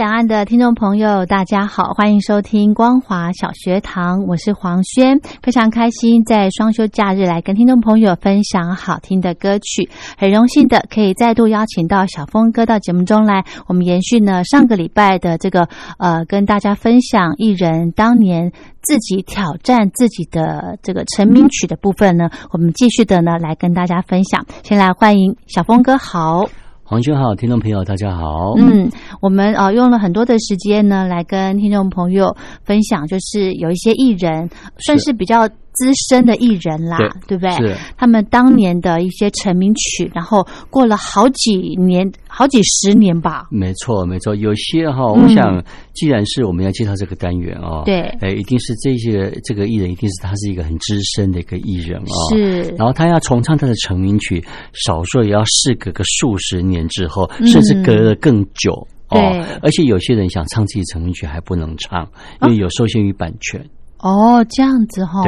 两岸的听众朋友，大家好，欢迎收听光华小学堂，我是黄轩，非常开心在双休假日来跟听众朋友分享好听的歌曲，很荣幸的可以再度邀请到小峰哥到节目中来，我们延续呢上个礼拜的这个呃，跟大家分享艺人当年自己挑战自己的这个成名曲的部分呢，我们继续的呢来跟大家分享，先来欢迎小峰哥好。黄兄好，听众朋友大家好。嗯，我们呃用了很多的时间呢，来跟听众朋友分享，就是有一些艺人算是比较。资深的艺人啦，对不对？是他们当年的一些成名曲，然后过了好几年、好几十年吧。没错，没错。有些哈，我想，既然是我们要介绍这个单元哦，对，哎，一定是这些这个艺人，一定是他是一个很资深的一个艺人哦。是，然后他要重唱他的成名曲，少说也要事隔个数十年之后，甚至隔了更久哦。而且有些人想唱自己成名曲还不能唱，因为有受限于版权。哦，这样子哈，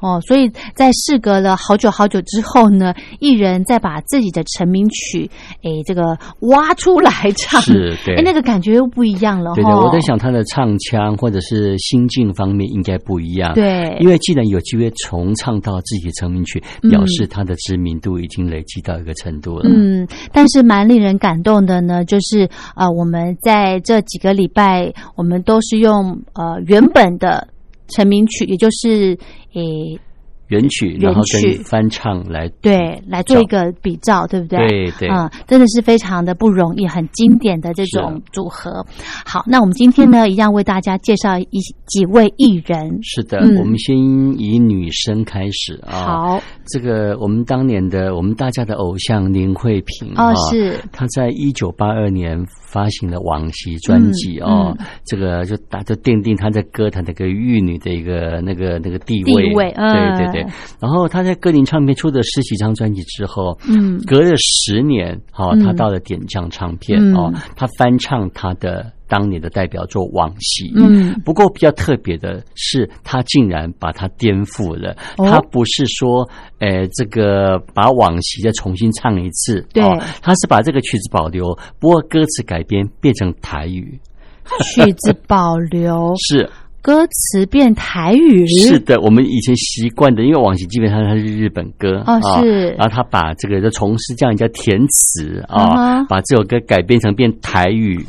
哦，所以在事隔了好久好久之后呢，艺人再把自己的成名曲，哎，这个挖出来唱，是，对，哎，那个感觉又不一样了。对对，我在想他的唱腔或者是心境方面应该不一样。对，因为既然有机会重唱到自己的成名曲，表示他的知名度已经累积到一个程度了。嗯，但是蛮令人感动的呢，就是呃，我们在这几个礼拜，我们都是用呃原本的。成名曲，也就是诶。原曲，然后跟翻唱来对来做一个比照，对不对？对对，嗯，真的是非常的不容易，很经典的这种组合。好，那我们今天呢，一样为大家介绍一几位艺人。是的，我们先以女生开始啊。好，这个我们当年的我们大家的偶像林慧萍哦，是她在一九八二年发行了《往昔》专辑哦，这个就打就奠定她在歌坛的一个玉女的一个那个那个地位，地位，对对对。然后他在歌林唱片出的十几张专辑之后，嗯，隔了十年，好，他到了点将唱片哦，他翻唱他的当年的代表作《往昔》，嗯，不过比较特别的是，他竟然把它颠覆了，他不是说，呃，这个把《往昔》再重新唱一次，对，他是把这个曲子保留，不过歌词改编变成台语，曲子保留。是。歌词变台语。是的，我们以前习惯的，因为往昔基本上它是日本歌啊，是，然后他把这个就从师叫人家填词啊，把这首歌改编成变台语，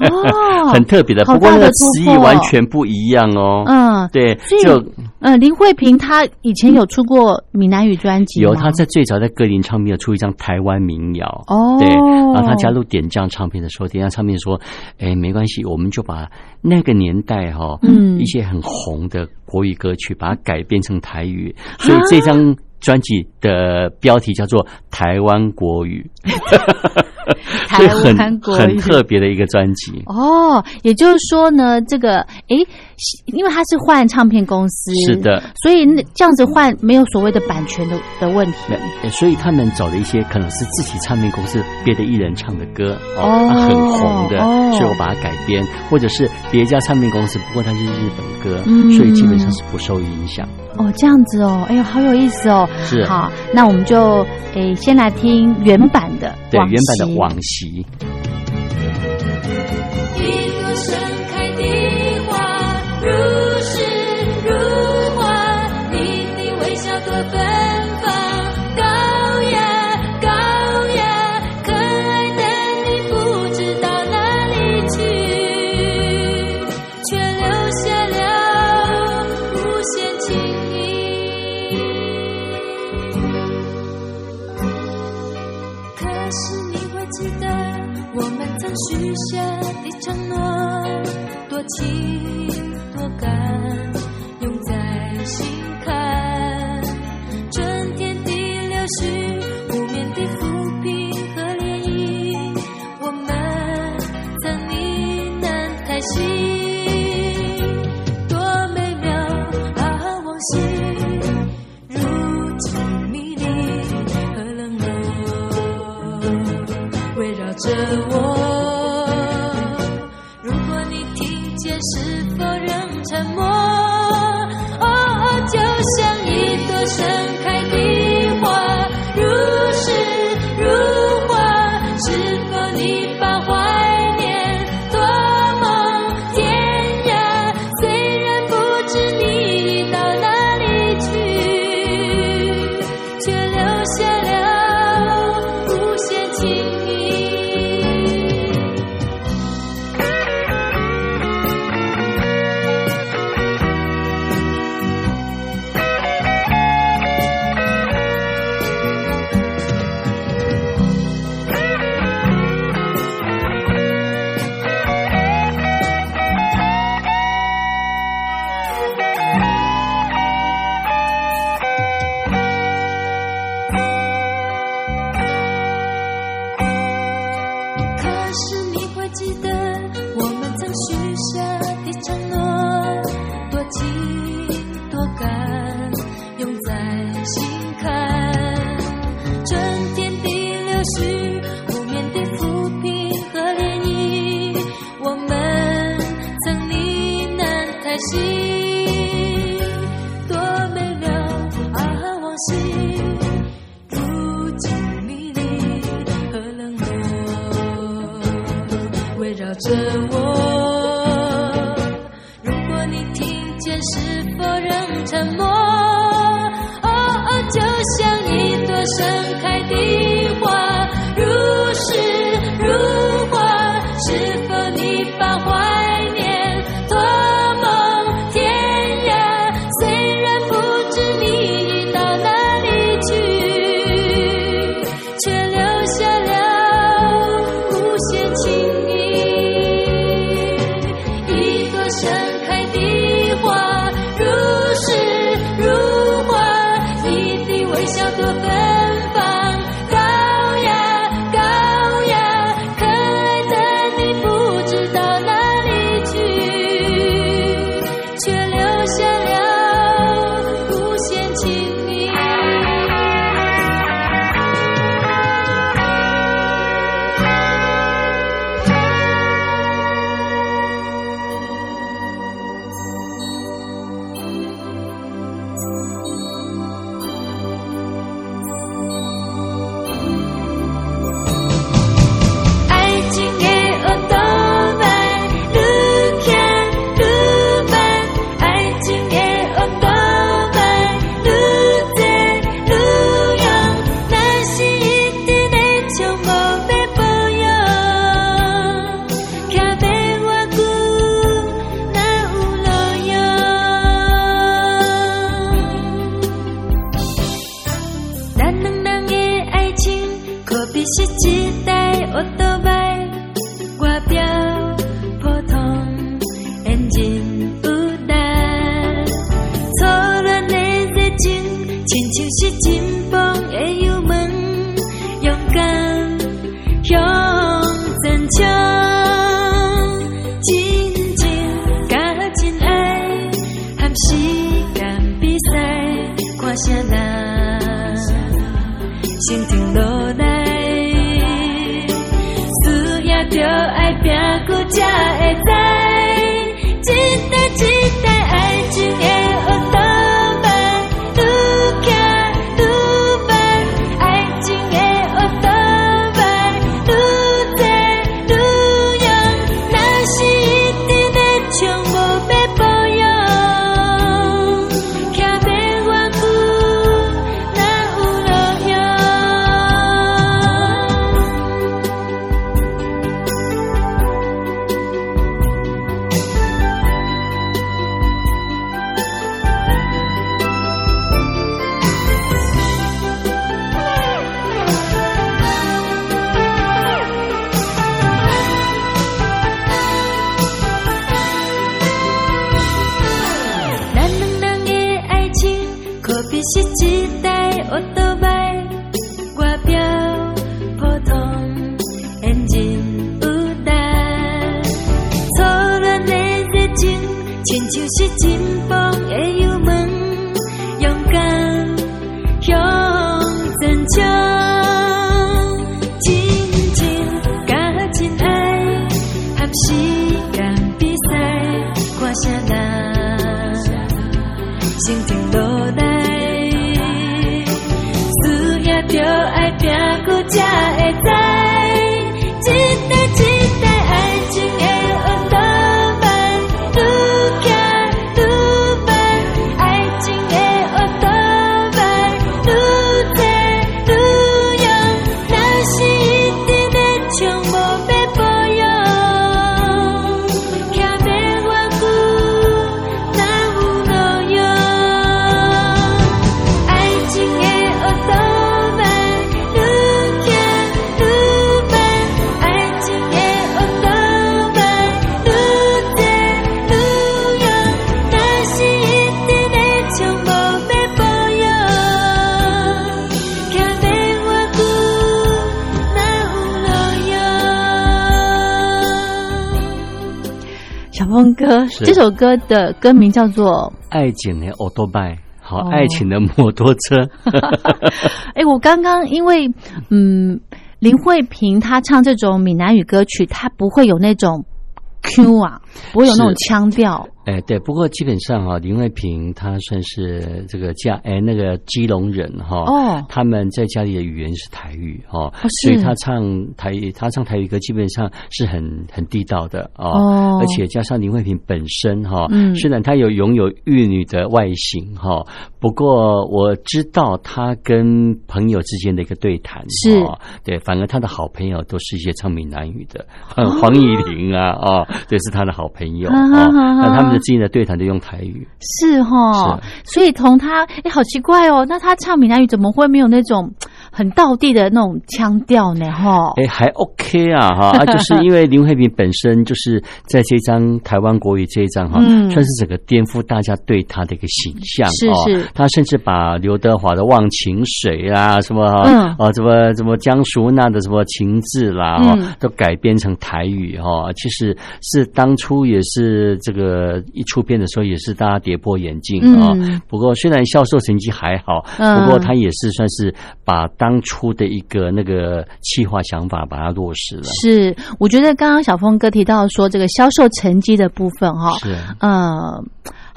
哦，很特别的，不过那个词义完全不一样哦，嗯，对，就呃，林慧萍她以前有出过闽南语专辑，有她在最早在歌林唱片有出一张台湾民谣。哦，对，然后她加入点将唱片的时候，点将唱片说，哎，没关系，我们就把那个年代哈，嗯，一些很红的国语歌曲，把它改编成台语，所以这张专辑的标题叫做《台湾国语》。台湾国很特别的一个专辑。哦，也就是说呢，这个哎，因为他是换唱片公司，是的，所以那这样子换没有所谓的版权的的问题，所以他们找的一些可能是自己唱片公司别的艺人唱的歌哦，很红的，所以我把它改编，或者是别家唱片公司，不过它是日本歌，所以基本上是不受影响。哦，这样子哦，哎呦，好有意思哦。是好，那我们就诶先来听原版的，对，原版的往昔。是一围绕着我。如果你听见，是否仍沉默？全球是台这首歌的歌名叫做爱情的奥多拜，好，哦。爱情的摩托车，哎，我刚刚因为嗯，林慧萍她唱这种闽南语歌曲，她不会有那种 Q 啊，不会有那种腔调。哎，对，不过基本上哈、林慧萍她算是这个家哎那个基隆人哈、哦。他们在家里的语言是台语哈、所以他唱台语，她唱台语歌基本上是很很地道的哦，哦。而且加上林慧萍本身哈、嗯。虽然她有拥有玉女的外形哈、不过我知道她跟朋友之间的一个对谈是哦对，反而她的好朋友都是一些唱闽南语的，黄以玲啊哦，对，是她的好朋友那他们的之间的对谈就用台语。是哈，所以同他哎，好奇怪哦。那他唱闽南语怎么会没有那种很道地的那种腔调呢？哈，哎，还 OK 啊，哈，啊，就是因为林慧萍本身就是在这张台湾国语这一张哈，嗯算是整个颠覆大家对她的一个形象是哦是她甚至把刘德华的《忘情水》啊，什么嗯哦，什么什么江淑娜的什么情字啦，都改编成台语哈。其实是当初也是这个一出片的时候，也是大家跌破眼镜啊。嗯不过虽然销售成绩还好，嗯不过他也是算是把当初的一个那个企划想法把它落实了。是，我觉得刚刚小峰哥提到说这个销售成绩的部分哈，是，呃，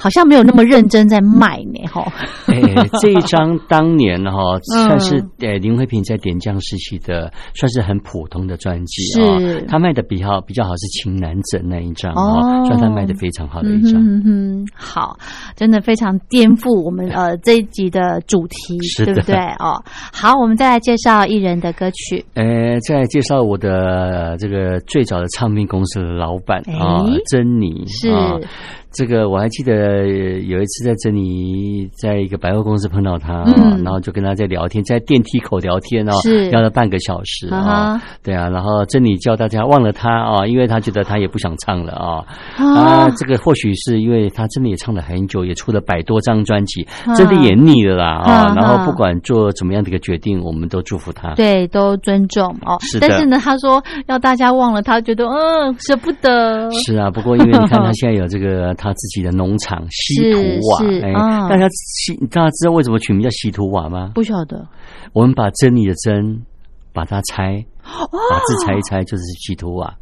好像没有那么认真在卖呢哈。哎，这一张当年哈、嗯算是呃林慧萍在点将时期的，算是很普通的专辑是啊。她卖的比较比较好是《情难枕》那一张哦哈，算她卖的非常好的一张。嗯哼哼，好，真的非常颠覆我们 呃这一集的主题，是不对？哦，好，我们再来介绍艺人的歌曲。呃，再来介绍我的呃这个最早的唱片公司的老板哎啊，珍妮是啊。这个我还记得呃有一次在珍妮在一个百货公司碰到他啊，嗯然后就跟他在聊天，在电梯口聊天哦是，聊了半个小时啊啊，对啊，然后珍妮叫大家忘了他啊，因为他觉得他也不想唱了啊，啊。啊，这个或许是因为他真的也唱了很久，也出了百多张专辑，啊。真的也腻了啦啊，啊然后啊。不管做怎么样的一个决定，我们都祝福他。对，都尊重哦。是的。但是呢，他说要大家忘了他，觉得嗯舍不得。是啊，不过因为你看他现在有这个 他自己的农场西图瓦哎嗯，大家西大家知道为什么取名叫西图瓦吗？不晓得。我们把真理的真，把它拆，哦。把字拆一拆就是西图瓦。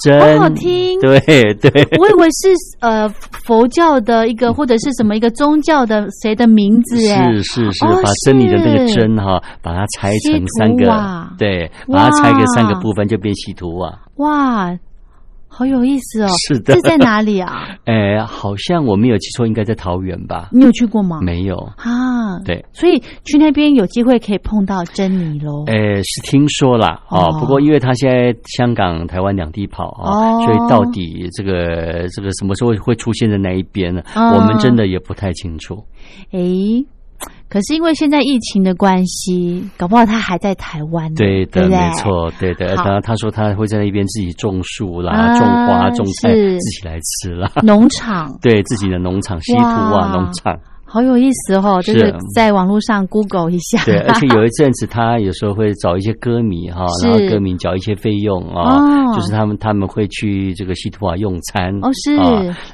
真好好听。对对，我以为是呃佛教的一个或者是什么一个宗教的谁的名字哎，是是是，哦把真理的那个真哈，把它拆成三个，对，把它拆个三个部分就变西图瓦。哇，好有意思哦。是的这在哪里啊？哎，好像我没有记错，应该在桃园吧？你有去过吗？没有。啊，对，所以去那边有机会可以碰到珍妮喽。哎，是听说啦，哦哦，不过因为他现在香港、台湾两地跑啊，哦所以到底这个这个什么时候会出现在哪一边呢？嗯我们真的也不太清楚。诶，可是因为现在疫情的关系，搞不好他还在台湾。对的，对对没。错，对的。好当然，他说他会在那边自己种树啦、啊种花、种菜，自己来吃啦。农场 对自己的农场，西土哇啊农场，好有意思哦，就是在网络上 Google 一下。对，而且有一阵子 他有时候会找一些歌迷哈，然后歌迷缴一些费用啊，就是他们他们会去这个西图瓦用餐哦，是。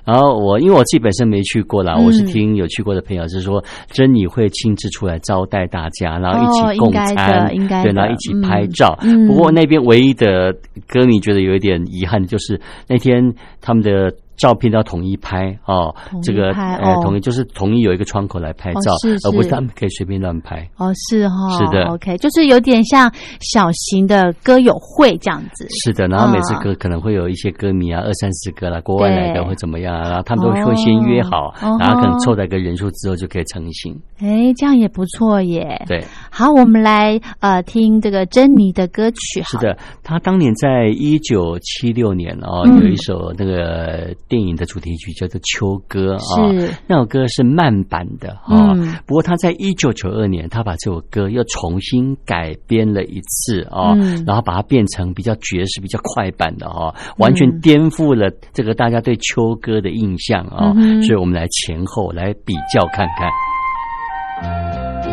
然后我因为我自己本身没去过啦，我是听有去过的朋友是说，珍妮会亲自出来招待大家，然后一起共餐，应该对，然后一起拍照。不过那边唯一的歌迷觉得有一点遗憾，就是那天他们的。照片都要统一拍哦，这个呃，统一就是统一有一个窗口来拍照，而不是他们可以随便乱拍。哦，是哈，是的，OK，就是有点像小型的歌友会这样子。是的，然后每次歌可能会有一些歌迷啊，二三十个啦，国外来的会怎么样，然后他们都会先约好，然后可能凑在一个人数之后就可以成型。哎，这样也不错耶。对，好，我们来呃听这个珍妮的歌曲。是的，她当年在一九七六年哦，有一首那个。电影的主题曲叫做《秋歌》啊，那首歌是慢版的啊。不过他在一九九二年，他把这首歌又重新改编了一次啊，然后把它变成比较爵士、比较快版的哈，完全颠覆了这个大家对秋歌的印象啊。所以我们来前后来比较看看。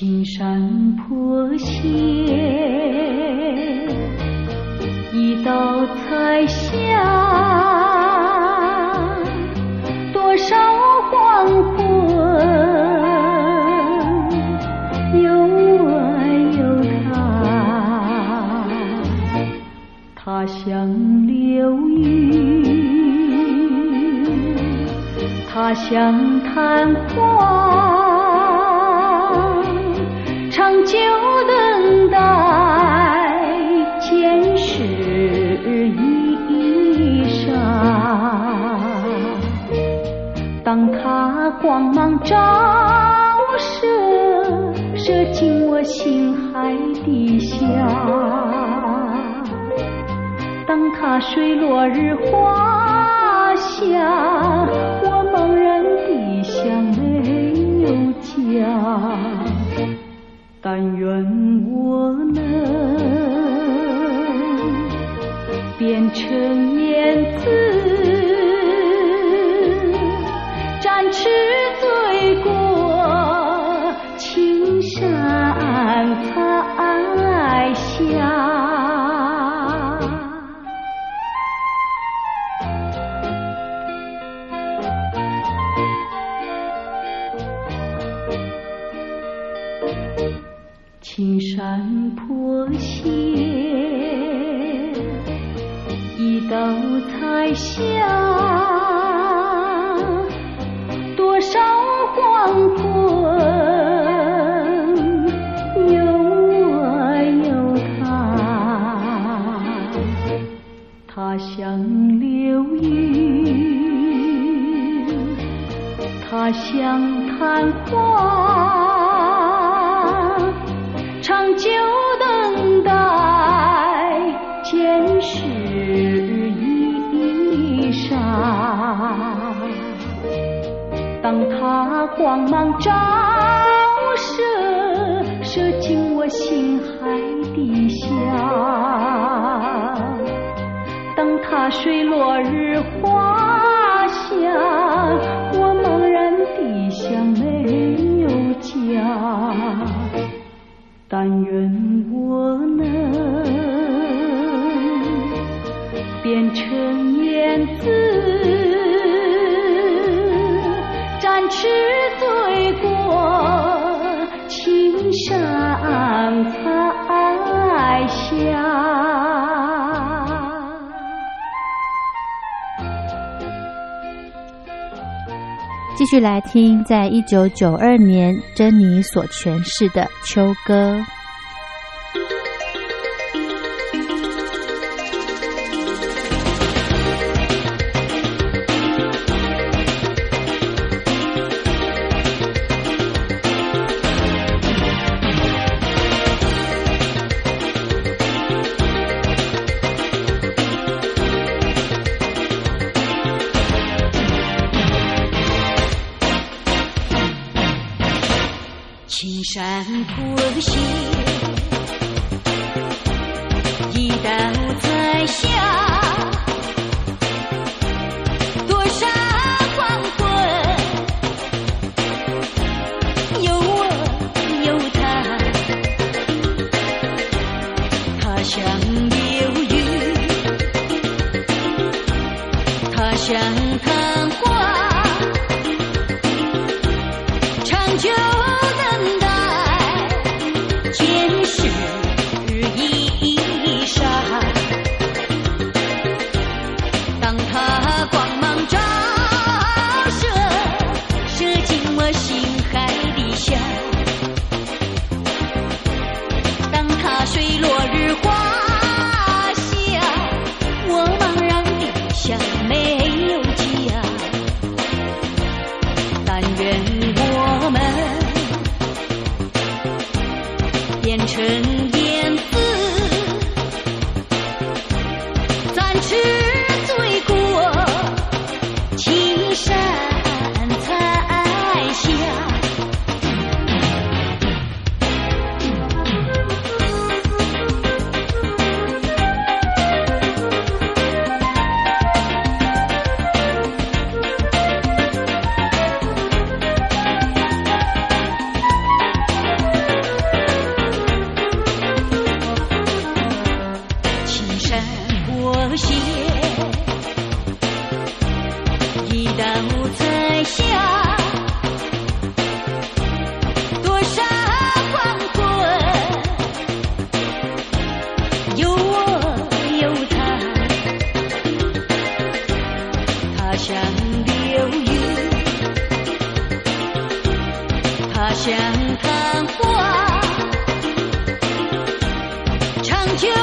青山坡斜，一道彩霞，多少黄昏，有我有他，他像流云，他像昙花。照射，射进我心海底下。当他水落日花下，我茫然地想没有家。但愿我能变成他像昙花。就等待前世衣裳。当他光芒照射，射进我心海底下。当他水落日继续来听，在一九九二年，珍妮所诠释的《秋歌》。thank you.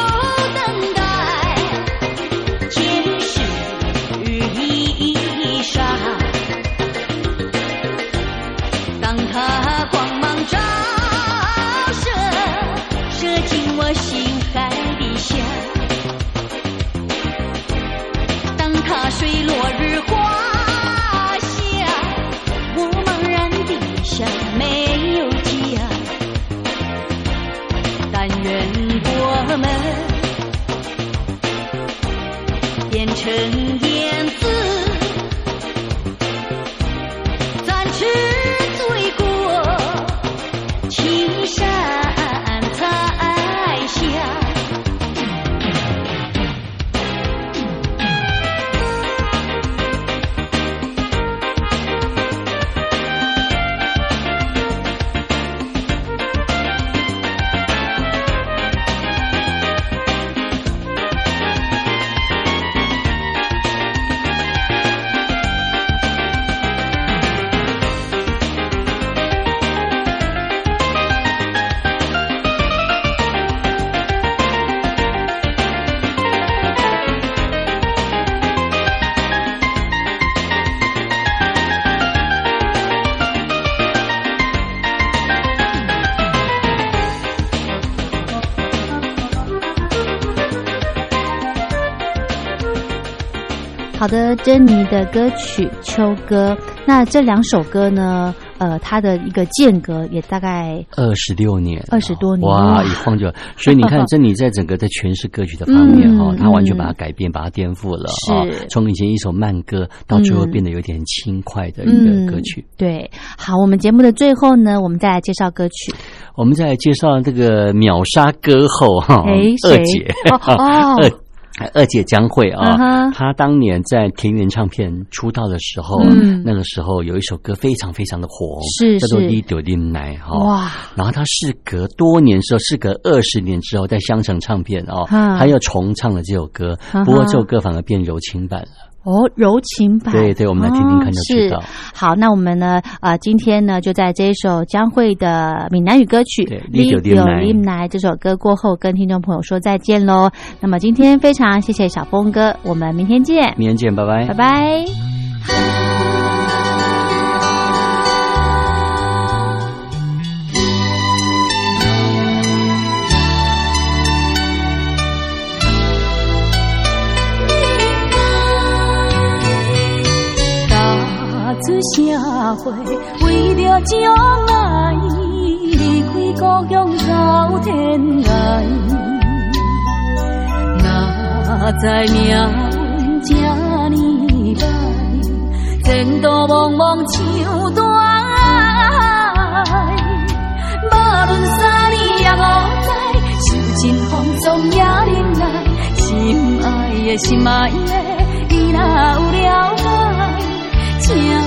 好的，珍妮的歌曲《秋歌》，那这两首歌呢？呃，它的一个间隔也大概二十六年，二十多年哇，一晃就。所以你看，珍妮在整个在诠释歌曲的方面哈，她完全把它改变，把它颠覆了是，从以前一首慢歌，到最后变得有点轻快的一个歌曲。对，好，我们节目的最后呢，我们再来介绍歌曲。我们再来介绍这个秒杀歌后哈，二姐哦。二姐江蕙啊，她当年在田园唱片出道的时候，那个时候有一首歌非常非常的火，是叫做《一九零奶》哈。哇！然后她事隔多年之后，事隔二十年之后，在香城唱片哦，她又重唱了这首歌，不过这首歌反而变柔情版了。哦，柔情版，对对，我们来听听看就知道。好，那我们呢？呃，今天呢，就在这一首江蕙的闽南语歌曲《你有林来》这首歌过后，跟听众朋友说再见喽。那么今天非常谢谢小峰哥，我们明天见，明天见，拜拜，拜拜。社会为了将来，离开故乡走天涯。哪知命运这呢歹，前途茫茫像大海。无论三年也五载，受尽风霜也忍耐，心爱的心爱的，伊若有了解，请。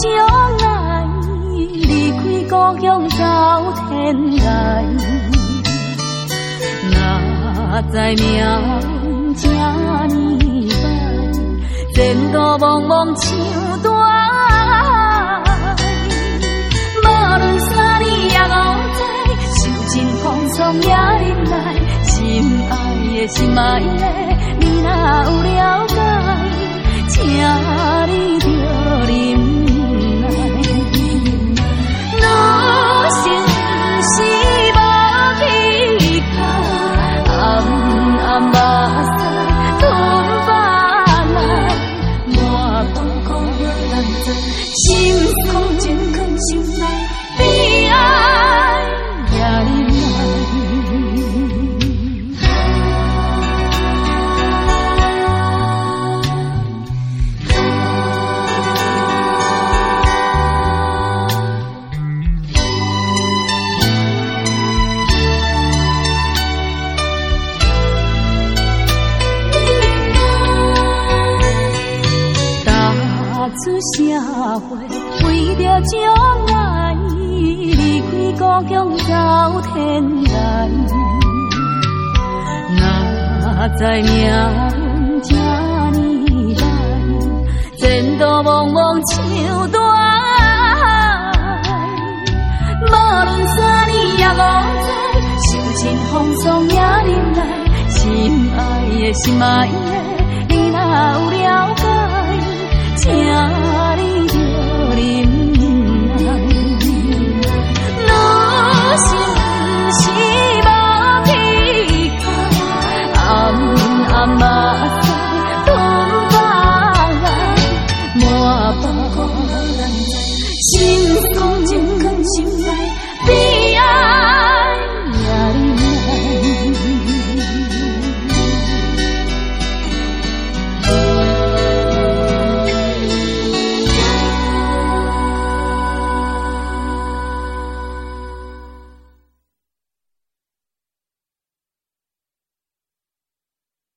将来，离开故乡走天涯。哪知命运这呢歹，前途茫茫像大海。无论三年也五载，受尽风霜也忍耐，心爱的心爱的，你若有了解，请你着忍茫茫像大海，无论三年也五载，受尽风霜也忍耐。心爱的心爱的，你若有了解，请你着忍耐。不是无边际，暗暗啊。